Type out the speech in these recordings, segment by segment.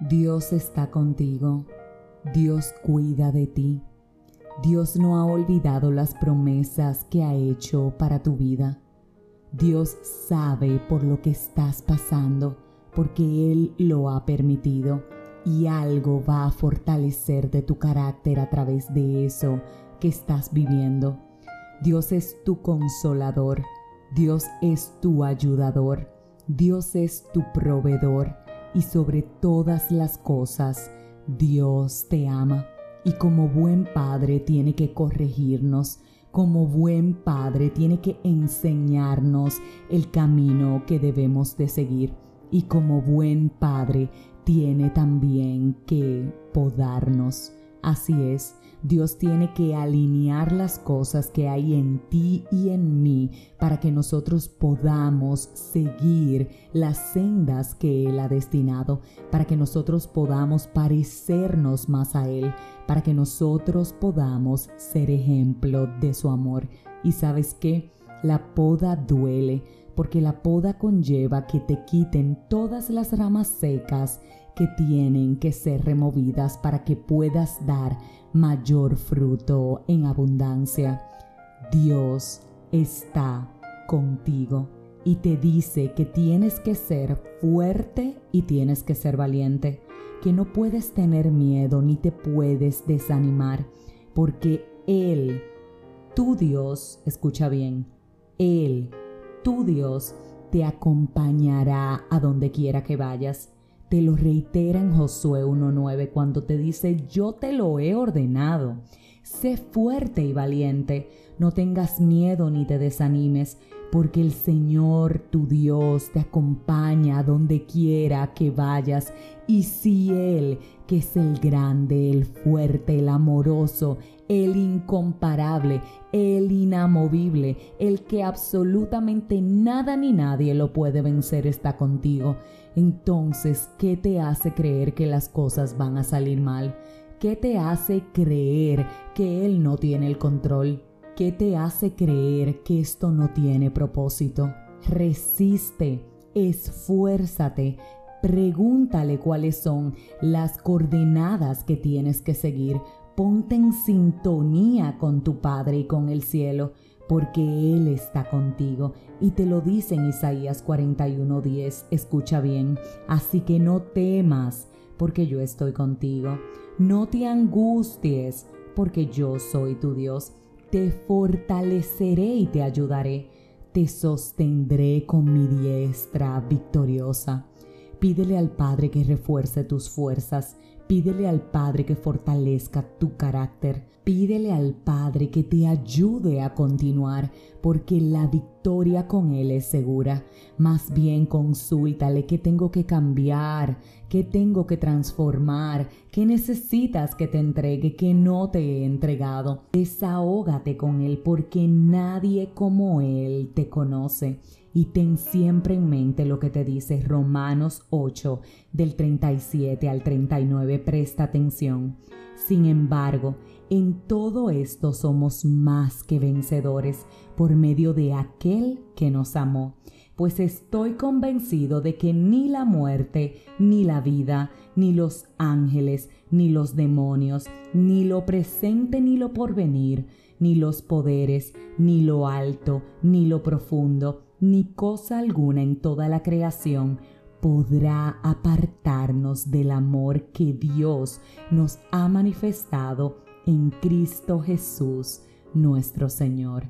Dios está contigo. Dios cuida de ti. Dios no ha olvidado las promesas que ha hecho para tu vida. Dios sabe por lo que estás pasando, porque Él lo ha permitido y algo va a fortalecer de tu carácter a través de eso que estás viviendo. Dios es tu consolador, Dios es tu ayudador, Dios es tu proveedor y sobre todas las cosas, Dios te ama y como buen padre tiene que corregirnos, como buen padre tiene que enseñarnos el camino que debemos de seguir y como buen padre tiene también que podarnos. Así es, Dios tiene que alinear las cosas que hay en ti y en mí para que nosotros podamos seguir las sendas que Él ha destinado, para que nosotros podamos parecernos más a Él, para que nosotros podamos ser ejemplo de su amor. Y sabes qué, la poda duele, porque la poda conlleva que te quiten todas las ramas secas que tienen que ser removidas para que puedas dar mayor fruto en abundancia. Dios está contigo y te dice que tienes que ser fuerte y tienes que ser valiente, que no puedes tener miedo ni te puedes desanimar, porque Él, tu Dios, escucha bien, Él, tu Dios, te acompañará a donde quiera que vayas te lo reitera en Josué 1.9 cuando te dice, yo te lo he ordenado. Sé fuerte y valiente, no tengas miedo ni te desanimes, porque el Señor tu Dios te acompaña donde quiera que vayas. Y si Él, que es el grande, el fuerte, el amoroso, el incomparable, el inamovible, el que absolutamente nada ni nadie lo puede vencer, está contigo. Entonces, ¿qué te hace creer que las cosas van a salir mal? ¿Qué te hace creer que Él no tiene el control? ¿Qué te hace creer que esto no tiene propósito? Resiste, esfuérzate, pregúntale cuáles son las coordenadas que tienes que seguir. Ponte en sintonía con tu Padre y con el cielo porque Él está contigo. Y te lo dice en Isaías 41:10, escucha bien, así que no temas, porque yo estoy contigo. No te angusties, porque yo soy tu Dios. Te fortaleceré y te ayudaré. Te sostendré con mi diestra victoriosa. Pídele al Padre que refuerce tus fuerzas Pídele al Padre que fortalezca tu carácter. Pídele al Padre que te ayude a continuar, porque la victoria con Él es segura. Más bien consúltale qué tengo que cambiar, qué tengo que transformar, qué necesitas que te entregue, que no te he entregado. Desahógate con Él, porque nadie como Él te conoce y ten siempre en mente lo que te dice Romanos 8 del 37 al 39. Presta atención. Sin embargo, en todo esto somos más que vencedores por medio de aquel que nos amó, pues estoy convencido de que ni la muerte, ni la vida, ni los ángeles, ni los demonios, ni lo presente, ni lo porvenir, ni los poderes, ni lo alto, ni lo profundo, ni cosa alguna en toda la creación podrá apartarnos del amor que Dios nos ha manifestado en Cristo Jesús, nuestro Señor.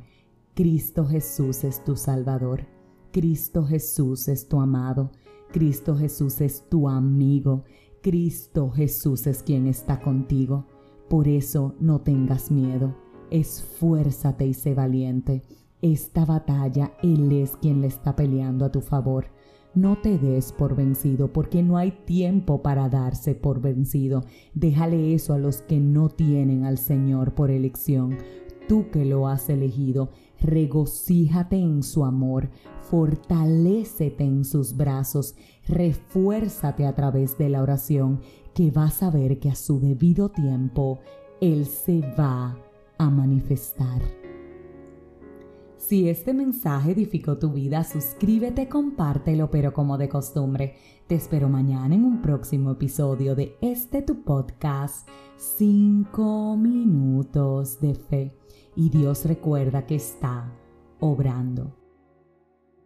Cristo Jesús es tu Salvador. Cristo Jesús es tu amado. Cristo Jesús es tu amigo. Cristo Jesús es quien está contigo. Por eso no tengas miedo. Esfuérzate y sé valiente. Esta batalla Él es quien le está peleando a tu favor. No te des por vencido porque no hay tiempo para darse por vencido. Déjale eso a los que no tienen al Señor por elección. Tú que lo has elegido, regocíjate en su amor, fortalécete en sus brazos, refuérzate a través de la oración, que vas a ver que a su debido tiempo Él se va a manifestar. Si este mensaje edificó tu vida, suscríbete, compártelo, pero como de costumbre, te espero mañana en un próximo episodio de este tu podcast, 5 minutos de fe. Y Dios recuerda que está obrando